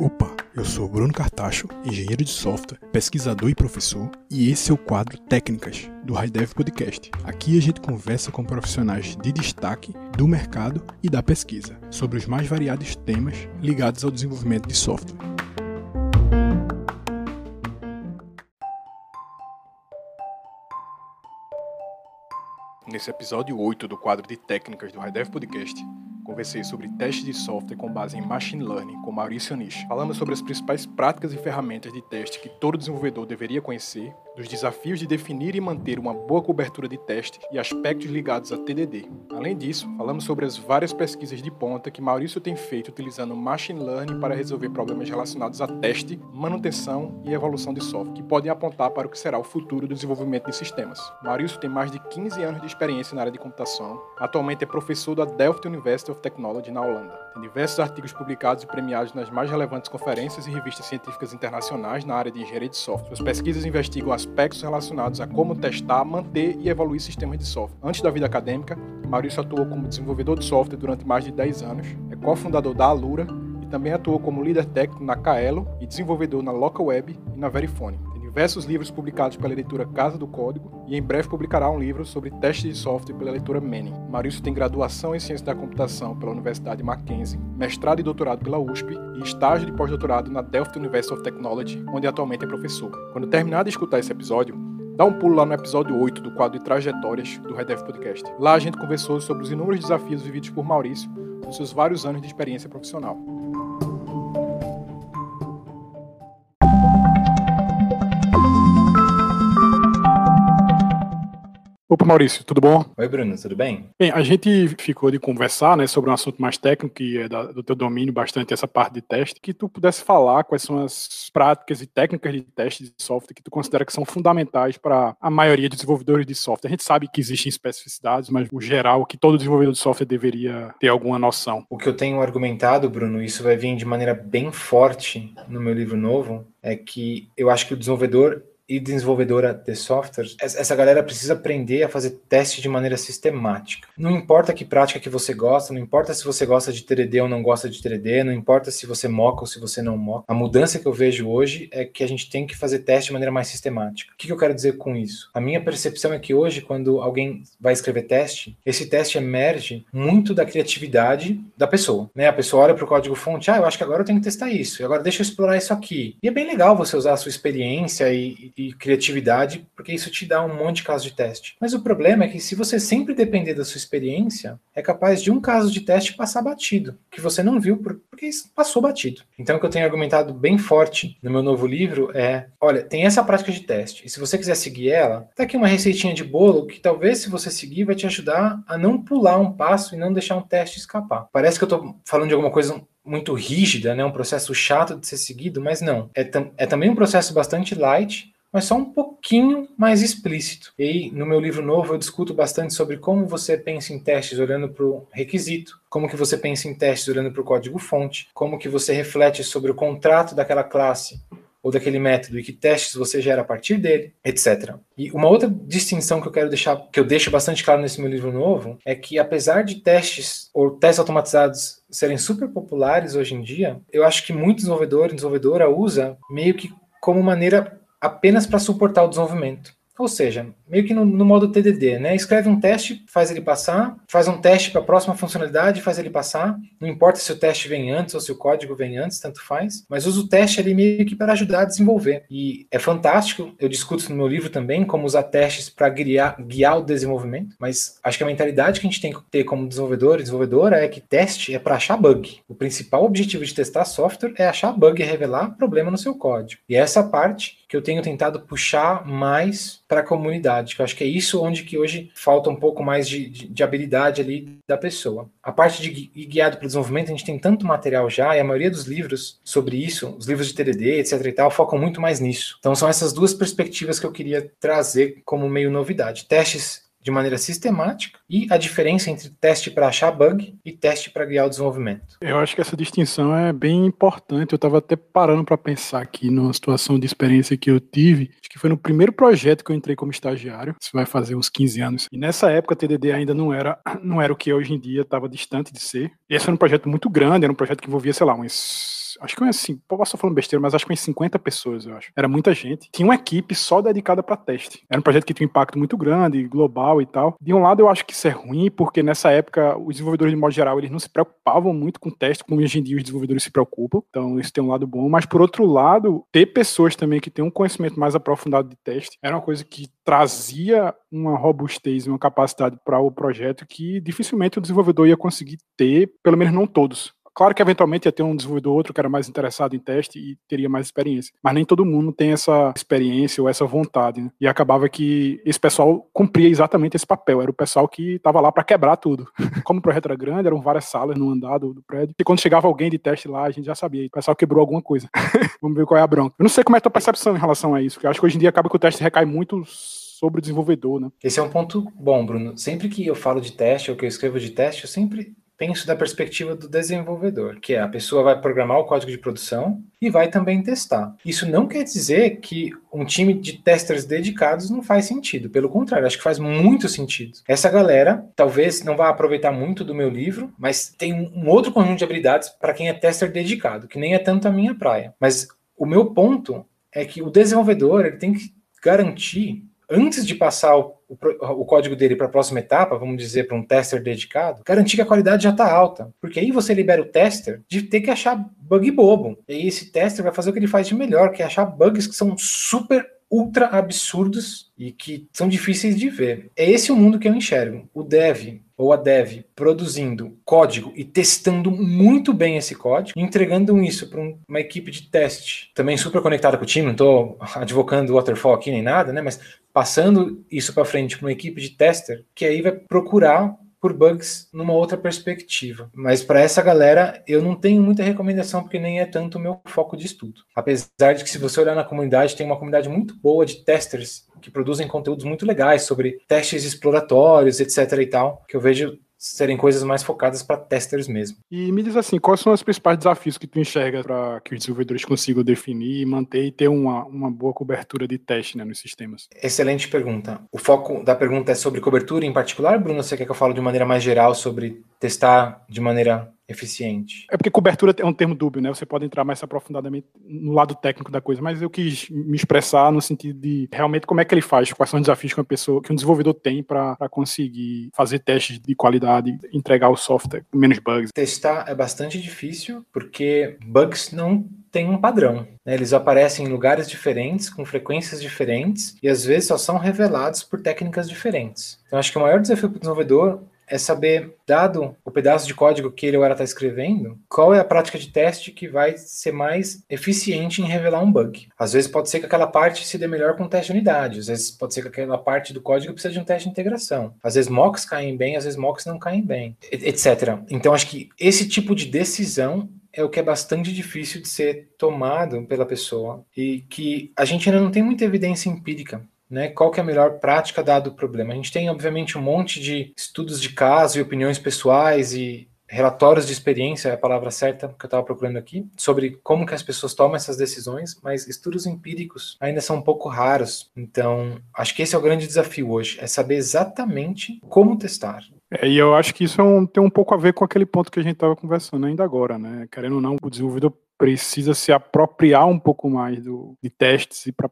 Opa, eu sou Bruno Cartacho, engenheiro de software, pesquisador e professor, e esse é o quadro Técnicas do HighDev Podcast. Aqui a gente conversa com profissionais de destaque do mercado e da pesquisa sobre os mais variados temas ligados ao desenvolvimento de software. Nesse episódio 8 do quadro de técnicas do HighDev Podcast, conversei sobre testes de software com base em machine learning com Maurício Nish. Falamos sobre as principais práticas e ferramentas de teste que todo desenvolvedor deveria conhecer, dos desafios de definir e manter uma boa cobertura de teste e aspectos ligados a TDD. Além disso, falamos sobre as várias pesquisas de ponta que Maurício tem feito utilizando machine learning para resolver problemas relacionados a teste, manutenção e evolução de software, que podem apontar para o que será o futuro do desenvolvimento de sistemas. Maurício tem mais de 15 anos de experiência na área de computação. Atualmente é professor da Delft University of Technology na Holanda. Tem diversos artigos publicados e premiados nas mais relevantes conferências e revistas científicas internacionais na área de engenharia de software. Suas pesquisas investigam aspectos relacionados a como testar, manter e evoluir sistemas de software. Antes da vida acadêmica, Maurício atuou como desenvolvedor de software durante mais de 10 anos, é cofundador da Alura e também atuou como líder técnico na Kaelo e desenvolvedor na LocalWeb e na Verifone diversos livros publicados pela editora Casa do Código e em breve publicará um livro sobre testes de software pela editora Manning. Maurício tem graduação em Ciência da Computação pela Universidade Mackenzie, mestrado e doutorado pela USP e estágio de pós-doutorado na Delft University of Technology, onde atualmente é professor. Quando terminar de escutar esse episódio, dá um pulo lá no episódio 8 do quadro de trajetórias do Redef Podcast. Lá a gente conversou sobre os inúmeros desafios vividos por Maurício nos seus vários anos de experiência profissional. Opa, Maurício, tudo bom? Oi, Bruno, tudo bem? Bem, a gente ficou de conversar né, sobre um assunto mais técnico, que é da, do teu domínio bastante essa parte de teste, que tu pudesse falar quais são as práticas e técnicas de teste de software que tu considera que são fundamentais para a maioria dos desenvolvedores de software. A gente sabe que existem especificidades, mas o geral que todo desenvolvedor de software deveria ter alguma noção. O que eu tenho argumentado, Bruno, isso vai vir de maneira bem forte no meu livro novo, é que eu acho que o desenvolvedor e desenvolvedora de software, essa galera precisa aprender a fazer teste de maneira sistemática. Não importa que prática que você gosta, não importa se você gosta de 3D ou não gosta de 3D, não importa se você moca ou se você não moca. A mudança que eu vejo hoje é que a gente tem que fazer teste de maneira mais sistemática. O que eu quero dizer com isso? A minha percepção é que hoje, quando alguém vai escrever teste, esse teste emerge muito da criatividade da pessoa. Né? A pessoa olha para o código fonte, ah, eu acho que agora eu tenho que testar isso, agora deixa eu explorar isso aqui. E é bem legal você usar a sua experiência e, e criatividade, porque isso te dá um monte de casos de teste. Mas o problema é que se você sempre depender da sua experiência, é capaz de um caso de teste passar batido, que você não viu porque passou batido. Então o que eu tenho argumentado bem forte no meu novo livro é, olha, tem essa prática de teste, e se você quiser seguir ela, tá aqui uma receitinha de bolo que talvez se você seguir vai te ajudar a não pular um passo e não deixar um teste escapar. Parece que eu tô falando de alguma coisa muito rígida, né? um processo chato de ser seguido, mas não. É, é também um processo bastante light, mas só um pouquinho mais explícito. E no meu livro novo eu discuto bastante sobre como você pensa em testes olhando para o requisito, como que você pensa em testes olhando para o código-fonte, como que você reflete sobre o contrato daquela classe ou daquele método e que testes você gera a partir dele, etc. E uma outra distinção que eu quero deixar, que eu deixo bastante claro nesse meu livro novo, é que apesar de testes ou testes automatizados serem super populares hoje em dia, eu acho que muito desenvolvedor e desenvolvedora usa meio que como maneira apenas para suportar o desenvolvimento. Ou seja, meio que no, no, modo TDD, né? Escreve um teste, faz ele passar, faz um teste para a próxima funcionalidade, faz ele passar. Não importa se o teste vem antes ou se o código vem antes, tanto faz. Mas usa o teste ali meio que para ajudar a desenvolver. E é fantástico, eu discuto no meu livro também como usar testes para guiar, guiar o desenvolvimento. Mas acho que a mentalidade que a gente tem que ter como desenvolvedor e desenvolvedora é que teste é para achar bug. O principal objetivo de testar software é achar bug e revelar problema no seu código. E é essa parte que eu tenho tentado puxar mais para a comunidade, que eu acho que é isso onde que hoje falta um pouco mais de, de, de habilidade ali da pessoa. A parte de ir guiado para o desenvolvimento, a gente tem tanto material já, e a maioria dos livros sobre isso, os livros de TDD, etc e tal, focam muito mais nisso. Então são essas duas perspectivas que eu queria trazer como meio novidade. Testes de maneira sistemática e a diferença entre teste para achar bug e teste para guiar o desenvolvimento. Eu acho que essa distinção é bem importante. Eu estava até parando para pensar aqui numa situação de experiência que eu tive, acho que foi no primeiro projeto que eu entrei como estagiário, isso vai fazer uns 15 anos. E nessa época, TDD ainda não era, não era o que hoje em dia estava distante de ser. E esse era um projeto muito grande, era um projeto que envolvia, sei lá, uns acho que assim, posso estar falando besteira, mas acho que umas 50 pessoas, eu acho. Era muita gente. Tinha uma equipe só dedicada para teste. Era um projeto que tinha um impacto muito grande, global e tal. De um lado, eu acho que isso é ruim, porque nessa época, os desenvolvedores, de modo geral, eles não se preocupavam muito com teste, como hoje em dia os desenvolvedores se preocupam. Então, isso tem um lado bom. Mas, por outro lado, ter pessoas também que têm um conhecimento mais aprofundado de teste era uma coisa que trazia uma robustez, uma capacidade para o projeto que dificilmente o desenvolvedor ia conseguir ter, pelo menos não todos. Claro que eventualmente ia ter um desenvolvedor outro que era mais interessado em teste e teria mais experiência, mas nem todo mundo tem essa experiência ou essa vontade. Né? E acabava que esse pessoal cumpria exatamente esse papel, era o pessoal que estava lá para quebrar tudo. Como o projeto era grande, eram várias salas no andado do prédio, e quando chegava alguém de teste lá, a gente já sabia, o pessoal quebrou alguma coisa. Vamos ver qual é a bronca. Eu não sei como é a tua percepção em relação a isso, porque eu acho que hoje em dia acaba que o teste recai muito sobre o desenvolvedor, né? Esse é um ponto bom, Bruno. Sempre que eu falo de teste ou que eu escrevo de teste, eu sempre penso da perspectiva do desenvolvedor, que é a pessoa vai programar o código de produção e vai também testar. Isso não quer dizer que um time de testers dedicados não faz sentido, pelo contrário, acho que faz muito sentido. Essa galera talvez não vá aproveitar muito do meu livro, mas tem um outro conjunto de habilidades para quem é tester dedicado, que nem é tanto a minha praia. Mas o meu ponto é que o desenvolvedor ele tem que garantir antes de passar o, o, o código dele para a próxima etapa, vamos dizer, para um tester dedicado, garantir que a qualidade já está alta. Porque aí você libera o tester de ter que achar bug bobo. E aí esse tester vai fazer o que ele faz de melhor, que é achar bugs que são super ultra absurdos e que são difíceis de ver. É esse o mundo que eu enxergo. O dev ou a dev produzindo código e testando muito bem esse código, entregando isso para uma equipe de teste, também super conectada com o time, não estou advocando waterfall aqui nem nada, né? Mas passando isso para frente para uma equipe de tester, que aí vai procurar por bugs numa outra perspectiva. Mas para essa galera, eu não tenho muita recomendação, porque nem é tanto o meu foco de estudo. Apesar de que, se você olhar na comunidade, tem uma comunidade muito boa de testers que produzem conteúdos muito legais sobre testes exploratórios, etc. e tal, que eu vejo serem coisas mais focadas para testers mesmo. E me diz assim, quais são os principais desafios que tu enxerga para que os desenvolvedores consigam definir, manter e ter uma, uma boa cobertura de teste né, nos sistemas? Excelente pergunta. O foco da pergunta é sobre cobertura em particular, Bruno? Você quer que eu fale de maneira mais geral sobre testar de maneira eficiente. É porque cobertura é um termo dúbio, né? Você pode entrar mais aprofundadamente no lado técnico da coisa, mas eu quis me expressar no sentido de realmente como é que ele faz, quais são os desafios que uma pessoa, que um desenvolvedor tem para conseguir fazer testes de qualidade, entregar o software com menos bugs. Testar é bastante difícil porque bugs não tem um padrão. Né? Eles aparecem em lugares diferentes, com frequências diferentes, e às vezes só são revelados por técnicas diferentes. Então, acho que o maior desafio para o desenvolvedor é saber, dado o pedaço de código que ele ou ela está escrevendo, qual é a prática de teste que vai ser mais eficiente em revelar um bug. Às vezes pode ser que aquela parte se dê melhor com teste de unidade, às vezes pode ser que aquela parte do código precisa de um teste de integração. Às vezes mocks caem bem, às vezes mocks não caem bem, etc. Então acho que esse tipo de decisão é o que é bastante difícil de ser tomado pela pessoa e que a gente ainda não tem muita evidência empírica né, qual que é a melhor prática dado o problema. A gente tem, obviamente, um monte de estudos de caso e opiniões pessoais e relatórios de experiência, é a palavra certa que eu estava procurando aqui, sobre como que as pessoas tomam essas decisões, mas estudos empíricos ainda são um pouco raros. Então, acho que esse é o grande desafio hoje, é saber exatamente como testar. É, e eu acho que isso é um, tem um pouco a ver com aquele ponto que a gente estava conversando ainda agora, né? Querendo ou não, o desenvolvedor precisa se apropriar um pouco mais do, de testes e para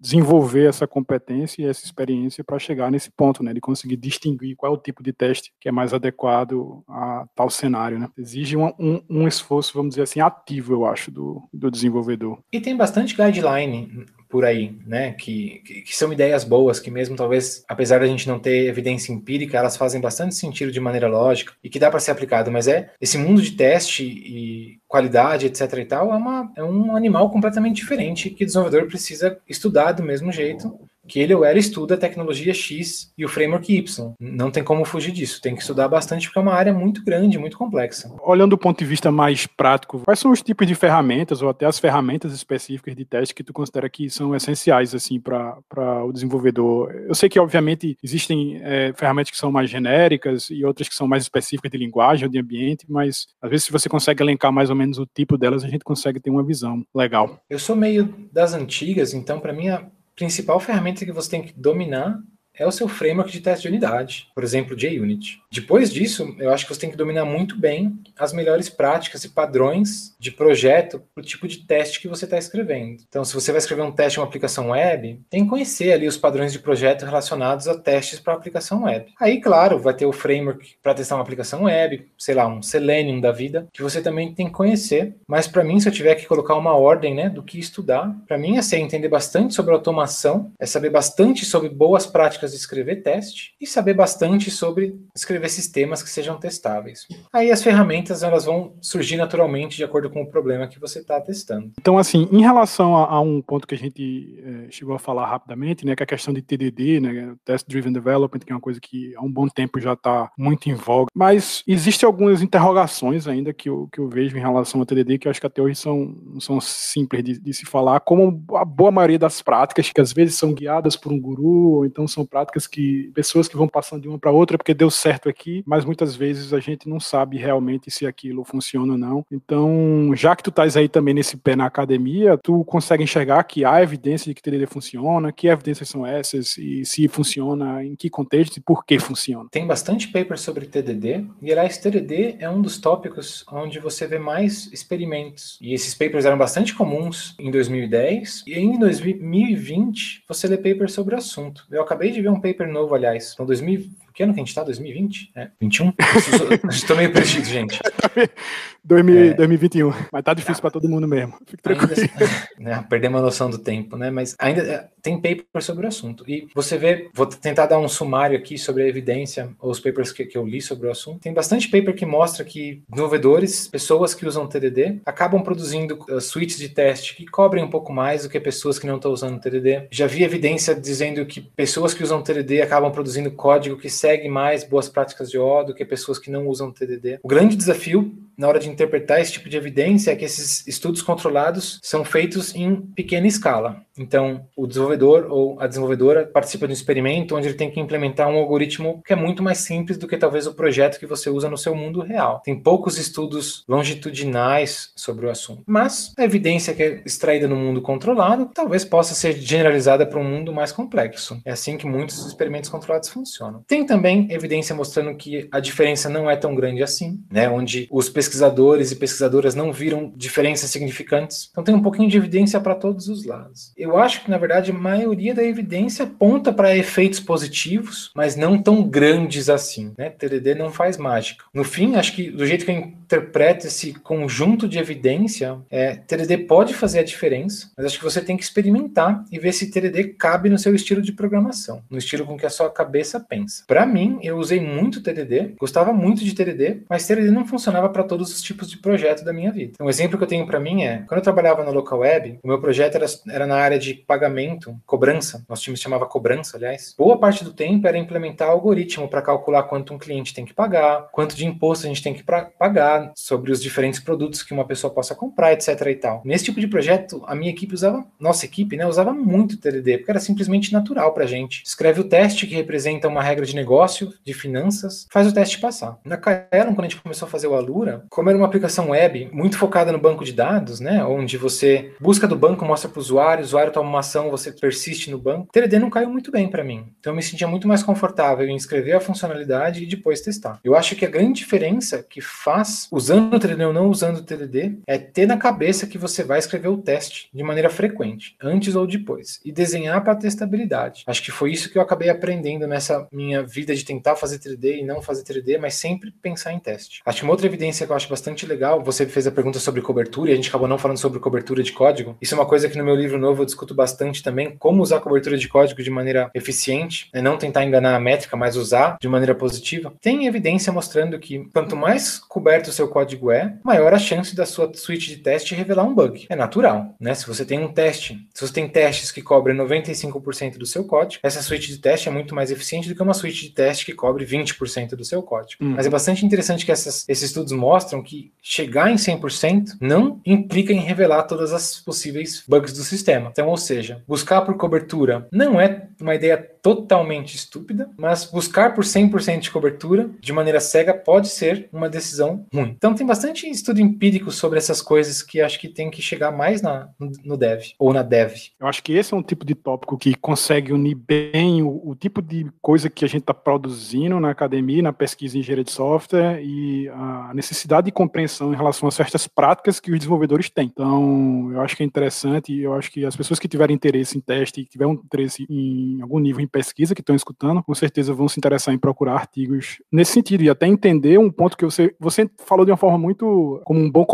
desenvolver essa competência e essa experiência para chegar nesse ponto, né, de conseguir distinguir qual é o tipo de teste que é mais adequado a tal cenário, né. Exige um, um, um esforço, vamos dizer assim, ativo, eu acho, do, do desenvolvedor. E tem bastante guideline por aí, né? Que, que, que, são ideias boas, que mesmo talvez, apesar da gente não ter evidência empírica, elas fazem bastante sentido de maneira lógica e que dá para ser aplicado. Mas é esse mundo de teste e qualidade, etc. e tal, é, uma, é um animal completamente diferente que o desenvolvedor precisa estudar do mesmo jeito que ele ou ela estuda a tecnologia X e o framework Y. Não tem como fugir disso. Tem que estudar bastante porque é uma área muito grande, muito complexa. Olhando do ponto de vista mais prático, quais são os tipos de ferramentas ou até as ferramentas específicas de teste que tu considera que são essenciais assim para o desenvolvedor? Eu sei que obviamente existem é, ferramentas que são mais genéricas e outras que são mais específicas de linguagem ou de ambiente, mas às vezes se você consegue elencar mais ou menos o tipo delas, a gente consegue ter uma visão legal. Eu sou meio das antigas, então para mim a principal ferramenta que você tem que dominar é o seu framework de teste de unidade, por exemplo, JUnit. Depois disso, eu acho que você tem que dominar muito bem as melhores práticas e padrões de projeto para o tipo de teste que você está escrevendo. Então, se você vai escrever um teste em uma aplicação web, tem que conhecer ali os padrões de projeto relacionados a testes para aplicação web. Aí, claro, vai ter o framework para testar uma aplicação web, sei lá, um Selenium da vida, que você também tem que conhecer. Mas para mim, se eu tiver que colocar uma ordem, né, do que estudar, para mim é ser entender bastante sobre automação, é saber bastante sobre boas práticas de escrever teste e saber bastante sobre escrever sistemas que sejam testáveis. Aí as ferramentas elas vão surgir naturalmente de acordo com o problema que você está testando. Então, assim, em relação a, a um ponto que a gente é, chegou a falar rapidamente, né, que é a questão de TDD, né, Test Driven Development, que é uma coisa que há um bom tempo já está muito em voga, mas existem algumas interrogações ainda que eu, que eu vejo em relação ao TDD que eu acho que até hoje são, são simples de, de se falar, como a boa maioria das práticas, que às vezes são guiadas por um guru, ou então são práticas que pessoas que vão passando de uma para outra porque deu certo aqui, mas muitas vezes a gente não sabe realmente se aquilo funciona ou não. Então, já que tu estás aí também nesse pé na academia, tu consegue enxergar que há evidência de que TDD funciona, que evidências são essas e se funciona, em que contexto e por que funciona. Tem bastante paper sobre TDD e aliás, TDD é um dos tópicos onde você vê mais experimentos. E esses papers eram bastante comuns em 2010 e em 2020 você lê papers sobre o assunto. Eu acabei de ver um paper novo, aliás. Então, 2000, que ano que a gente tá? 2020? É, 21? Estou meio perdido, gente. 2000, é, 2021. Mas tá difícil para todo mundo mesmo. Fique tranquilo. Ainda, né, perdemos a noção do tempo, né? Mas ainda é, tem paper sobre o assunto. E você vê, vou tentar dar um sumário aqui sobre a evidência, os papers que, que eu li sobre o assunto. Tem bastante paper que mostra que desenvolvedores, pessoas que usam TDD, acabam produzindo uh, suítes de teste que cobrem um pouco mais do que pessoas que não estão usando TDD. Já vi evidência dizendo que pessoas que usam TDD acabam produzindo código que segue mais boas práticas de O do que pessoas que não usam TDD. O grande desafio na hora de interpretar esse tipo de evidência é que esses estudos controlados são feitos em pequena escala. Então, o desenvolvedor ou a desenvolvedora participa de um experimento onde ele tem que implementar um algoritmo que é muito mais simples do que talvez o projeto que você usa no seu mundo real. Tem poucos estudos longitudinais sobre o assunto, mas a evidência que é extraída no mundo controlado talvez possa ser generalizada para um mundo mais complexo. É assim que muitos experimentos controlados funcionam. Tem também evidência mostrando que a diferença não é tão grande assim, né? Onde os pesquisadores e pesquisadoras não viram diferenças significantes. Então tem um pouquinho de evidência para todos os lados. Eu eu acho que, na verdade, a maioria da evidência aponta para efeitos positivos, mas não tão grandes assim. Né? TDD não faz mágica. No fim, acho que do jeito que eu interpreto esse conjunto de evidência, é, TDD pode fazer a diferença, mas acho que você tem que experimentar e ver se TDD cabe no seu estilo de programação, no estilo com que a sua cabeça pensa. Para mim, eu usei muito TDD, gostava muito de TDD, mas TDD não funcionava para todos os tipos de projeto da minha vida. Um exemplo que eu tenho para mim é, quando eu trabalhava no local web, o meu projeto era, era na área de pagamento, cobrança, nosso time se chamava cobrança, aliás, boa parte do tempo era implementar algoritmo para calcular quanto um cliente tem que pagar, quanto de imposto a gente tem que pagar, sobre os diferentes produtos que uma pessoa possa comprar, etc e tal. Nesse tipo de projeto, a minha equipe usava, nossa equipe, né, usava muito TDD, porque era simplesmente natural para a gente. Escreve o teste que representa uma regra de negócio, de finanças, faz o teste passar. Na Kaelon, quando a gente começou a fazer o Alura, como era uma aplicação web muito focada no banco de dados, né, onde você busca do banco, mostra para o usuário, o usuário toma uma ação, você persiste no banco, TDD não caiu muito bem para mim. Então eu me sentia muito mais confortável em escrever a funcionalidade e depois testar. Eu acho que a grande diferença que faz, usando o TDD ou não usando o TDD, é ter na cabeça que você vai escrever o teste de maneira frequente, antes ou depois, e desenhar para testabilidade. Acho que foi isso que eu acabei aprendendo nessa minha vida de tentar fazer TDD e não fazer TDD, mas sempre pensar em teste. Acho que uma outra evidência que eu acho bastante legal. Você fez a pergunta sobre cobertura e a gente acabou não falando sobre cobertura de código. Isso é uma coisa que no meu livro novo eu discuto bastante também, como usar cobertura de código de maneira eficiente, né? não tentar enganar a métrica, mas usar de maneira positiva. Tem evidência mostrando que quanto mais coberto o seu código é, maior a chance da sua suíte de teste revelar um bug. É natural, né? Se você tem um teste, se você tem testes que cobrem 95% do seu código, essa suíte de teste é muito mais eficiente do que uma suíte de teste que cobre 20% do seu código. Hum. Mas é bastante interessante que essas, esses estudos mostram que chegar em 100% não implica em revelar todas as possíveis bugs do sistema. Então, ou seja, buscar por cobertura não é uma ideia totalmente estúpida, mas buscar por 100% de cobertura de maneira cega pode ser uma decisão ruim. Então tem bastante estudo empírico sobre essas coisas que acho que tem que chegar mais na, no dev ou na dev. Eu acho que esse é um tipo de tópico que consegue unir bem o, o tipo de coisa que a gente está produzindo na academia, na pesquisa em engenharia de software e a necessidade de compreensão em relação a certas práticas que os desenvolvedores têm. Então, eu acho que é interessante e eu acho que as pessoas que tiverem interesse em teste, que tiverem interesse em algum nível em pesquisa que estão escutando, com certeza vão se interessar em procurar artigos nesse sentido e até entender um ponto que você, você falou de uma forma muito, como um bom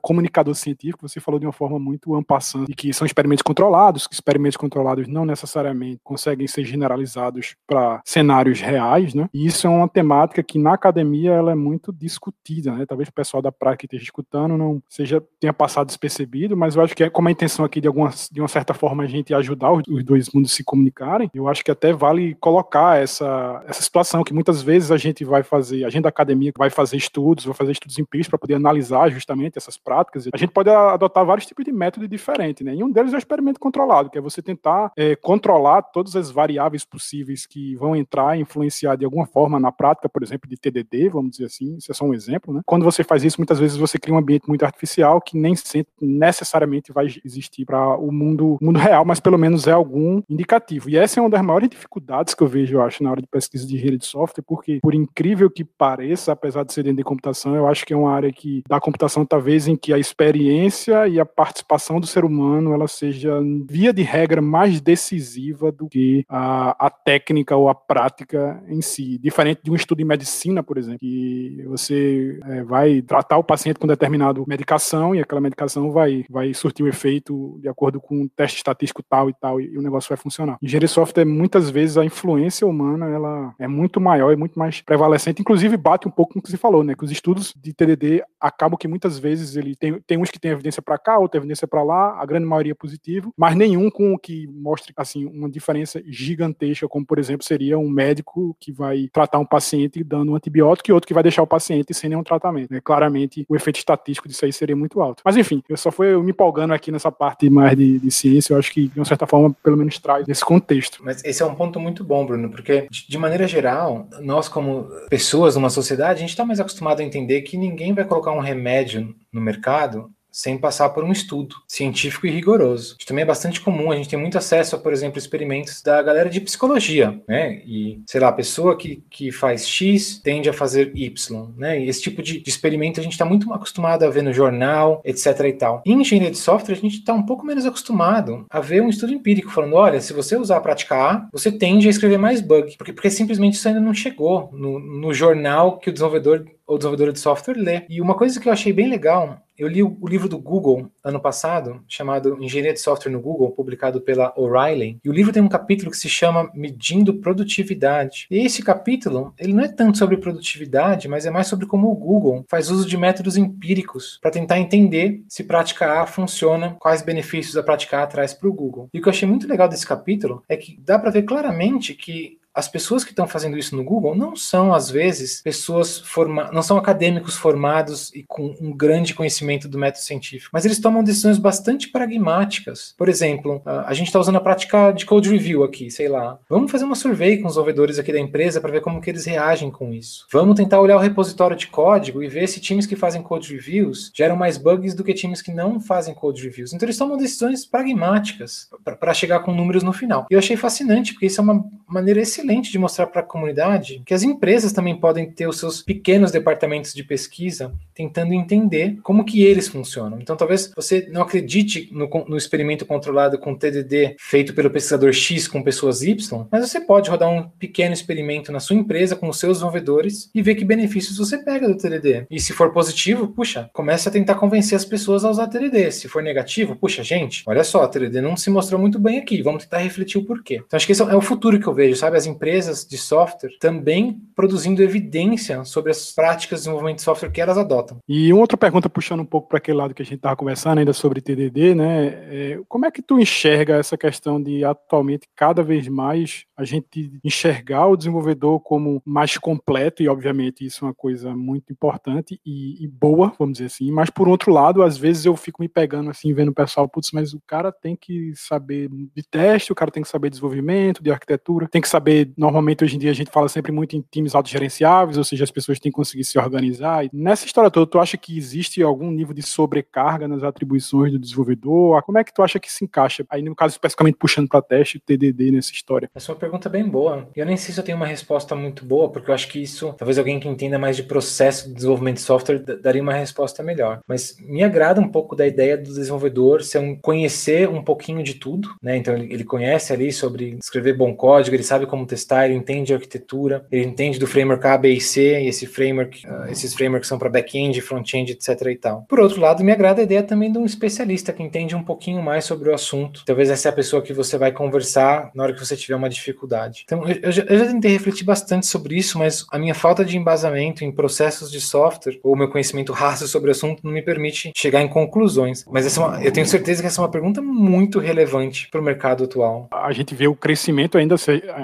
comunicador científico, você falou de uma forma muito ampassante, de que são experimentos controlados, que experimentos controlados não necessariamente conseguem ser generalizados para cenários reais, né? E isso é uma temática que na academia ela é muito discutida, né? Talvez o pessoal da prática esteja escutando não seja tenha passado despercebido, mas eu acho que é como a intenção aqui de alguma de uma certa forma a gente ajudar os, os dois mundos se comunicarem, eu acho que até vale colocar essa, essa situação que muitas vezes a gente vai fazer, a gente da academia vai fazer estudos, vai fazer estudos empíricos para poder analisar justamente essas práticas. A gente pode adotar vários tipos de método diferentes, né? E um deles é o experimento controlado, que é você tentar é, controlar todas as variáveis possíveis que vão entrar e influenciar de alguma forma na prática, por exemplo, de TDD, vamos dizer assim, isso é só um exemplo, né? Quando você faz isso, muitas vezes você cria um ambiente muito artificial que nem necessariamente vai existir para o mundo, mundo real, mas pelo menos é algum indicativo. E essa é uma das maiores dificuldades que eu vejo, eu acho, na hora de pesquisa de engenharia de software, porque, por incrível que pareça, apesar de ser dentro de computação, eu acho que é uma área que, da computação, talvez, em que a experiência e a participação do ser humano, ela seja, via de regra, mais decisiva do que a, a técnica ou a prática em si. Diferente de um estudo em medicina, por exemplo, que você é, vai tratar o paciente com determinada medicação e aquela medicação vai, vai surtir o um efeito de acordo com um teste estatístico tal e tal, e, e o negócio vai funcionar. Engenharia de software, muitas vezes, a influência humana ela é muito maior e muito mais prevalecente, inclusive bate um pouco com o que você falou, né? Que os estudos de TDD acabam que muitas vezes ele tem, tem uns que tem evidência para cá, outra evidência para lá, a grande maioria é positivo, mas nenhum com o que mostre assim uma diferença gigantesca, como por exemplo seria um médico que vai tratar um paciente dando um antibiótico e outro que vai deixar o paciente sem nenhum tratamento. Né? Claramente o efeito estatístico disso aí seria muito alto. Mas enfim, eu só fui me empolgando aqui nessa parte mais de, de ciência, eu acho que de uma certa forma pelo menos traz esse contexto. Mas esse é um ponto muito bom, Bruno, porque de maneira geral, nós como pessoas numa sociedade, a gente está mais acostumado a entender que ninguém vai colocar um remédio no mercado sem passar por um estudo científico e rigoroso. Isso também é bastante comum, a gente tem muito acesso a, por exemplo, experimentos da galera de psicologia, né? E, sei lá, a pessoa que, que faz X tende a fazer Y, né? E esse tipo de, experimento a gente está muito acostumado a ver no jornal, etc e tal. Em engenharia de software, a gente está um pouco menos acostumado a ver um estudo empírico falando, olha, se você usar a prática A, você tende a escrever mais bug, porque, porque simplesmente isso ainda não chegou no, no jornal que o desenvolvedor ou desenvolvedora de software lê. E uma coisa que eu achei bem legal, eu li o, livro do Google ano passado, chamado Engenharia de Software no Google, publicado pela O'Reilly, e o livro tem um capítulo que se chama Medindo Produtividade. E esse capítulo, ele não é tanto sobre produtividade, mas é mais sobre como o Google faz uso de métodos empíricos para tentar entender se prática A funciona, quais benefícios a prática A traz para o Google. E o que eu achei muito legal desse capítulo é que dá para ver claramente que as pessoas que estão fazendo isso no Google não são, às vezes, pessoas formadas, não são acadêmicos formados e com um grande conhecimento do método científico, mas eles tomam decisões bastante pragmáticas. Por exemplo, a gente está usando a prática de code review aqui, sei lá. Vamos fazer uma survey com os desenvolvedores aqui da empresa para ver como que eles reagem com isso. Vamos tentar olhar o repositório de código e ver se times que fazem code reviews geram mais bugs do que times que não fazem code reviews. Então eles tomam decisões pragmáticas para chegar com números no final. E eu achei fascinante, porque isso é uma maneira excelente excelente de mostrar para a comunidade que as empresas também podem ter os seus pequenos departamentos de pesquisa tentando entender como que eles funcionam. Então, talvez você não acredite no, no experimento controlado com TDD feito pelo pesquisador X com pessoas Y, mas você pode rodar um pequeno experimento na sua empresa com os seus desenvolvedores e ver que benefícios você pega do TDD. E se for positivo, puxa, comece a tentar convencer as pessoas a usar TDD. Se for negativo, puxa, gente, olha só, TDD não se mostrou muito bem aqui, vamos tentar refletir o porquê. Então, acho que esse é o futuro que eu vejo, sabe? As empresas de software também produzindo evidência sobre as práticas de desenvolvimento de software que elas adotam. E uma outra pergunta, puxando um pouco para aquele lado que a gente estava conversando ainda sobre TDD, né? É, como é que tu enxerga essa questão de atualmente cada vez mais a gente enxergar o desenvolvedor como mais completo, e obviamente isso é uma coisa muito importante e, e boa, vamos dizer assim, mas por outro lado, às vezes eu fico me pegando assim, vendo o pessoal, putz, mas o cara tem que saber de teste, o cara tem que saber de desenvolvimento, de arquitetura, tem que saber, normalmente hoje em dia a gente fala sempre muito em times autogerenciáveis, ou seja, as pessoas têm que conseguir se organizar. E nessa história toda, tu acha que existe algum nível de sobrecarga nas atribuições do desenvolvedor? Como é que tu acha que se encaixa? Aí, no caso, especificamente puxando para teste, TDD nessa história. É uma pergunta bem boa. Eu nem sei se eu tenho uma resposta muito boa, porque eu acho que isso, talvez alguém que entenda mais de processo de desenvolvimento de software daria uma resposta melhor. Mas me agrada um pouco da ideia do desenvolvedor ser um, conhecer um pouquinho de tudo, né? Então ele, ele conhece ali sobre escrever bom código, ele sabe como testar, ele entende a arquitetura, ele entende do framework A, B e C, e esse framework, uh, esses frameworks são para back-end, front-end, etc e tal. Por outro lado, me agrada a ideia também de um especialista que entende um pouquinho mais sobre o assunto. Talvez essa é a pessoa que você vai conversar na hora que você tiver uma dificuldade. Então, eu, já, eu já tentei refletir bastante sobre isso, mas a minha falta de embasamento em processos de software ou meu conhecimento raso sobre o assunto não me permite chegar em conclusões. Mas essa é uma, eu tenho certeza que essa é uma pergunta muito relevante para o mercado atual. A gente vê o crescimento ainda,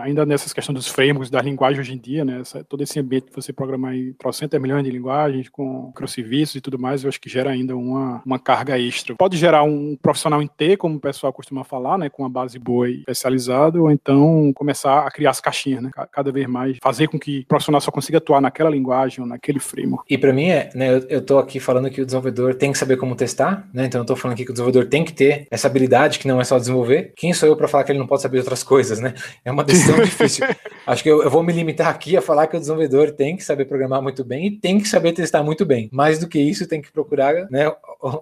ainda nessas questões dos frameworks, da linguagem hoje em dia, né? Essa, todo esse ambiente que você programar em trocentas milhões de linguagens com microserviços e tudo mais, eu acho que gera ainda uma, uma carga extra. Pode gerar um profissional em T, como o pessoal costuma falar, né? Com uma base boa e especializada, ou então começar a criar as caixinhas, né? Cada vez mais, fazer com que o profissional só consiga atuar naquela linguagem ou naquele framework. E para mim, é, né? Eu, tô aqui falando que o desenvolvedor tem que saber como testar, né? Então eu tô falando aqui que o desenvolvedor tem que ter essa habilidade que não é só desenvolver. Quem sou eu para falar que ele não pode saber outras coisas, né? É uma decisão difícil. Acho que eu, eu, vou me limitar aqui a falar que o desenvolvedor tem que saber programar muito bem e tem que saber testar muito bem. Mais do que isso, tem que procurar né,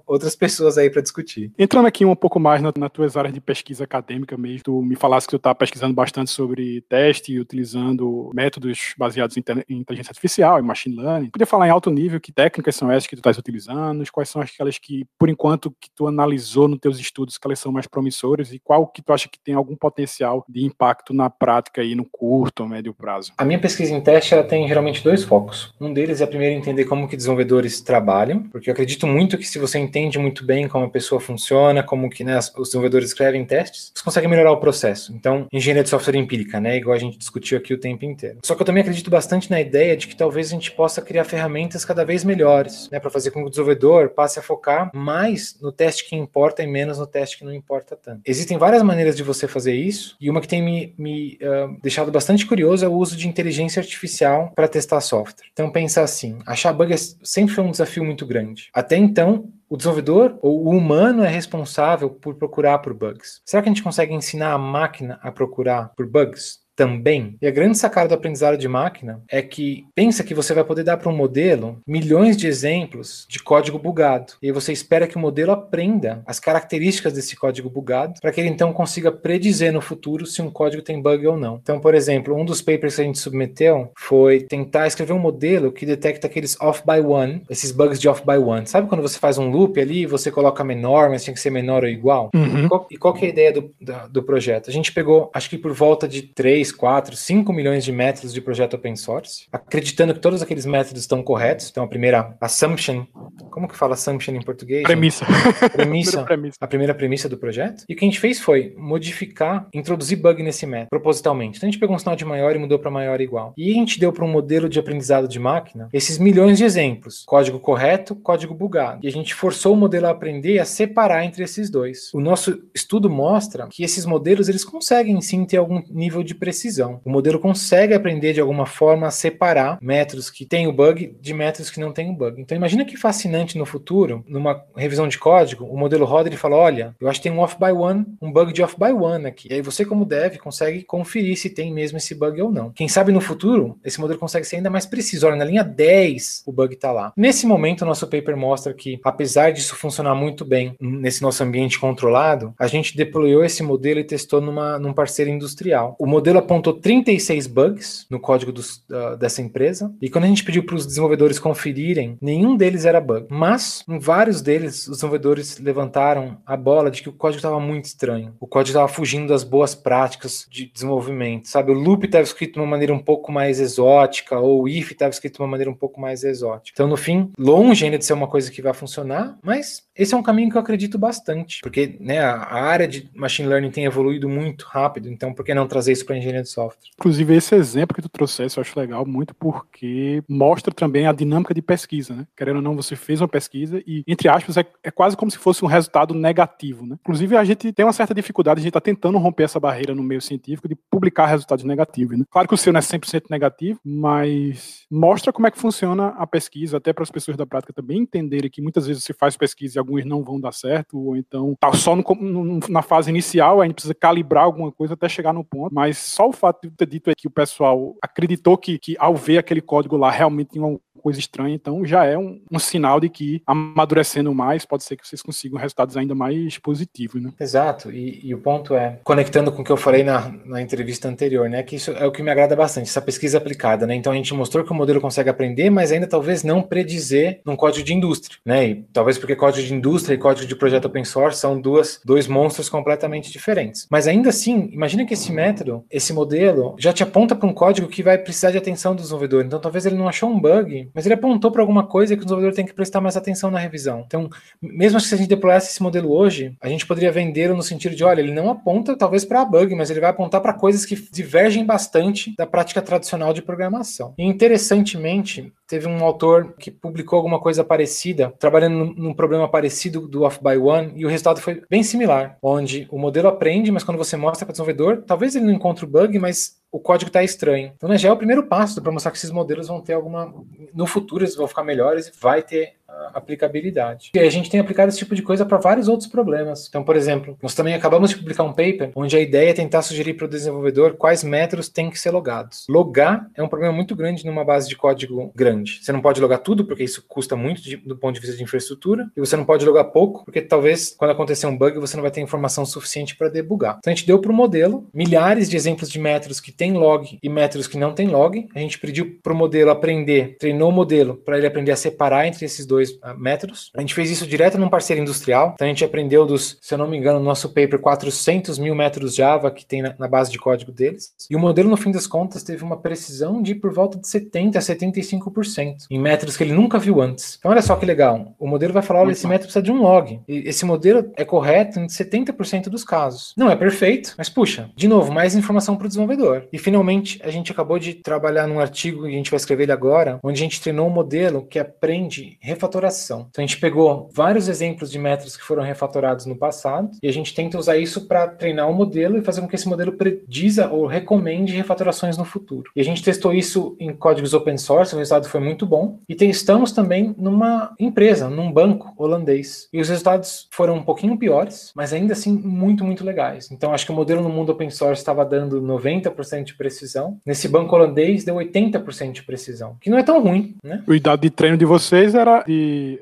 outras pessoas aí para discutir. Entrando aqui um pouco mais nas na tuas áreas de pesquisa acadêmica mesmo, tu me falasse que tu está pesquisando bastante sobre teste e utilizando métodos baseados em, em inteligência artificial e machine learning. Podia falar em alto nível que técnicas são essas que tu estás utilizando, quais são aquelas que, por enquanto, que tu analisou nos teus estudos, que elas são mais promissoras e qual que tu acha que tem algum potencial de impacto na prática e no curto ou médio prazo? A minha pesquisa em teste ela tem geralmente dois focos. Um deles é primeiro entender como que desenvolvedores trabalham, porque eu acredito muito que se você entende muito bem como a pessoa funciona, como que né, os desenvolvedores escrevem testes, você consegue melhorar o processo. Então, engenharia de software empírica, né, igual a gente discutiu aqui o tempo inteiro. Só que eu também acredito bastante na ideia de que talvez a gente possa criar ferramentas cada vez melhores, né, para fazer com que o desenvolvedor passe a focar mais no teste que importa e menos no teste que não importa tanto. Existem várias maneiras de você fazer isso, e uma que tem me, me uh, deixado bastante curioso é o uso de inteligência artificial para testar software. Então, pensa assim, achar bug é sempre foi um desafio muito grande. Até então, o desenvolvedor ou o humano é responsável por procurar por bugs. Será que a gente consegue ensinar a máquina a procurar por bugs? Também. E a grande sacada do aprendizado de máquina é que pensa que você vai poder dar para um modelo milhões de exemplos de código bugado. E você espera que o modelo aprenda as características desse código bugado para que ele então consiga predizer no futuro se um código tem bug ou não. Então, por exemplo, um dos papers que a gente submeteu foi tentar escrever um modelo que detecta aqueles off by one, esses bugs de off by one. Sabe quando você faz um loop ali e você coloca menor, mas tinha que ser menor ou igual? Uhum. E, qual, e qual que é a ideia do, do, do projeto? A gente pegou, acho que por volta de três 3, 4, 5 milhões de métodos de projeto open source, acreditando que todos aqueles métodos estão corretos. Então, a primeira assumption, como que fala assumption em português? Premissa. Premissa, premissa. A primeira premissa do projeto. E o que a gente fez foi modificar, introduzir bug nesse método, propositalmente. Então, a gente pegou um sinal de maior e mudou para maior igual. E a gente deu para um modelo de aprendizado de máquina esses milhões de exemplos. Código correto, código bugado. E a gente forçou o modelo a aprender a separar entre esses dois. O nosso estudo mostra que esses modelos, eles conseguem sim ter algum nível de precisão precisão. O modelo consegue aprender de alguma forma a separar métodos que têm o bug de métodos que não têm o bug. Então imagina que fascinante no futuro, numa revisão de código, o modelo roda e fala: olha, eu acho que tem um off by one, um bug de off by one aqui. E aí você, como dev, consegue conferir se tem mesmo esse bug ou não. Quem sabe no futuro, esse modelo consegue ser ainda mais preciso. Olha, na linha 10 o bug está lá. Nesse momento, o nosso paper mostra que, apesar disso funcionar muito bem nesse nosso ambiente controlado, a gente deployou esse modelo e testou numa, num parceiro industrial. O modelo apontou 36 bugs no código dos, uh, dessa empresa, e quando a gente pediu para os desenvolvedores conferirem, nenhum deles era bug. Mas, em vários deles, os desenvolvedores levantaram a bola de que o código estava muito estranho. O código estava fugindo das boas práticas de desenvolvimento, sabe? O loop estava escrito de uma maneira um pouco mais exótica, ou o if estava escrito de uma maneira um pouco mais exótica. Então, no fim, longe ainda de ser uma coisa que vai funcionar, mas esse é um caminho que eu acredito bastante, porque né, a, área de machine learning tem evoluído muito rápido, então por que não trazer isso para a engenharia de software? Inclusive, esse exemplo que tu trouxesse eu acho legal muito porque mostra também a dinâmica de pesquisa, né? Querendo ou não, você fez uma pesquisa e, entre aspas, é, é quase como se fosse um resultado negativo, né? Inclusive, a gente tem uma certa dificuldade, a gente está tentando romper essa barreira no meio científico de publicar resultados negativos, né? Claro que o seu não é 100% negativo, mas mostra como é que funciona a pesquisa, até para as pessoas da prática também entenderem que muitas vezes se faz pesquisa e alguns não vão dar certo, ou então tá só no, no, na fase inicial, a gente precisa calibrar alguma coisa até chegar no ponto, mas só o fato de ter dito aqui o pessoal acreditou que, que ao ver aquele código lá realmente tinha uma coisa estranha, então já é um, um, sinal de que amadurecendo mais, pode ser que vocês consigam resultados ainda mais positivos, né? Exato, e, e o ponto é, conectando com o que eu falei na, na entrevista anterior, né, que isso é o que me agrada bastante, essa pesquisa aplicada, né, então a gente mostrou que o modelo consegue aprender, mas ainda talvez não predizer num código de indústria, né, e talvez porque código de indústria e código de projeto open source são duas, dois monstros completamente diferentes, mas ainda assim, imagina que esse método, esse modelo, já te aponta para um código que vai precisar de atenção do desenvolvedor, então talvez ele não achou um bug, mas ele apontou para alguma coisa que o desenvolvedor tem que prestar mais atenção na revisão. Então, mesmo se a gente deployasse esse modelo hoje, a gente poderia vendê-lo no sentido de, olha, ele não aponta talvez para bug, mas ele vai apontar para coisas que divergem bastante da prática tradicional de programação. E interessantemente, teve um autor que publicou alguma coisa parecida, trabalhando num problema parecido do off by one, e o resultado foi bem similar, onde o modelo aprende, mas quando você mostra para o desenvolvedor, talvez ele não encontre o bug, mas o código está estranho. Então, né, já é o primeiro passo para mostrar que esses modelos vão ter alguma. No futuro, eles vão ficar melhores e vai ter aplicabilidade. E a gente tem aplicado esse tipo de coisa para vários outros problemas. Então, por exemplo, nós também acabamos de publicar um paper onde a ideia é tentar sugerir para o desenvolvedor quais métodos têm que ser logados. Logar é um problema muito grande numa base de código grande. Você não pode logar tudo, porque isso custa muito de, do ponto de vista de infraestrutura, e você não pode logar pouco, porque talvez quando acontecer um bug você não vai ter informação suficiente para debugar. Então a gente deu para o modelo milhares de exemplos de métodos que tem log e métodos que não tem log. A gente pediu para o modelo aprender, treinou o modelo para ele aprender a separar entre esses dois dois uh, métodos. A gente fez isso direto num parceiro industrial. Então a gente aprendeu dos, se eu não me engano, no nosso paper, 400 mil métodos Java que tem na, na, base de código deles. E o modelo, no fim das contas, teve uma precisão de por volta de 70% a 75% em métodos que ele nunca viu antes. Então olha só que legal. O modelo vai falar, olha, esse método precisa de um log. E esse modelo é correto em 70% dos casos. Não é perfeito, mas puxa, de novo, mais informação para o desenvolvedor. E finalmente, a gente acabou de trabalhar num artigo, que a gente vai escrever ele agora, onde a gente treinou um modelo que aprende refatoração refatoração. Então a gente pegou vários exemplos de métodos que foram refatorados no passado e a gente tenta usar isso para treinar o um modelo e fazer com que esse modelo prediza ou recomende refatorações no futuro. E a gente testou isso em códigos open source, o resultado foi muito bom. E testamos também numa empresa, num banco holandês. E os resultados foram um pouquinho piores, mas ainda assim muito, muito legais. Então acho que o modelo no mundo open source estava dando 90% de precisão. Nesse banco holandês deu 80% de precisão, que não é tão ruim, né? O dado de treino de vocês era de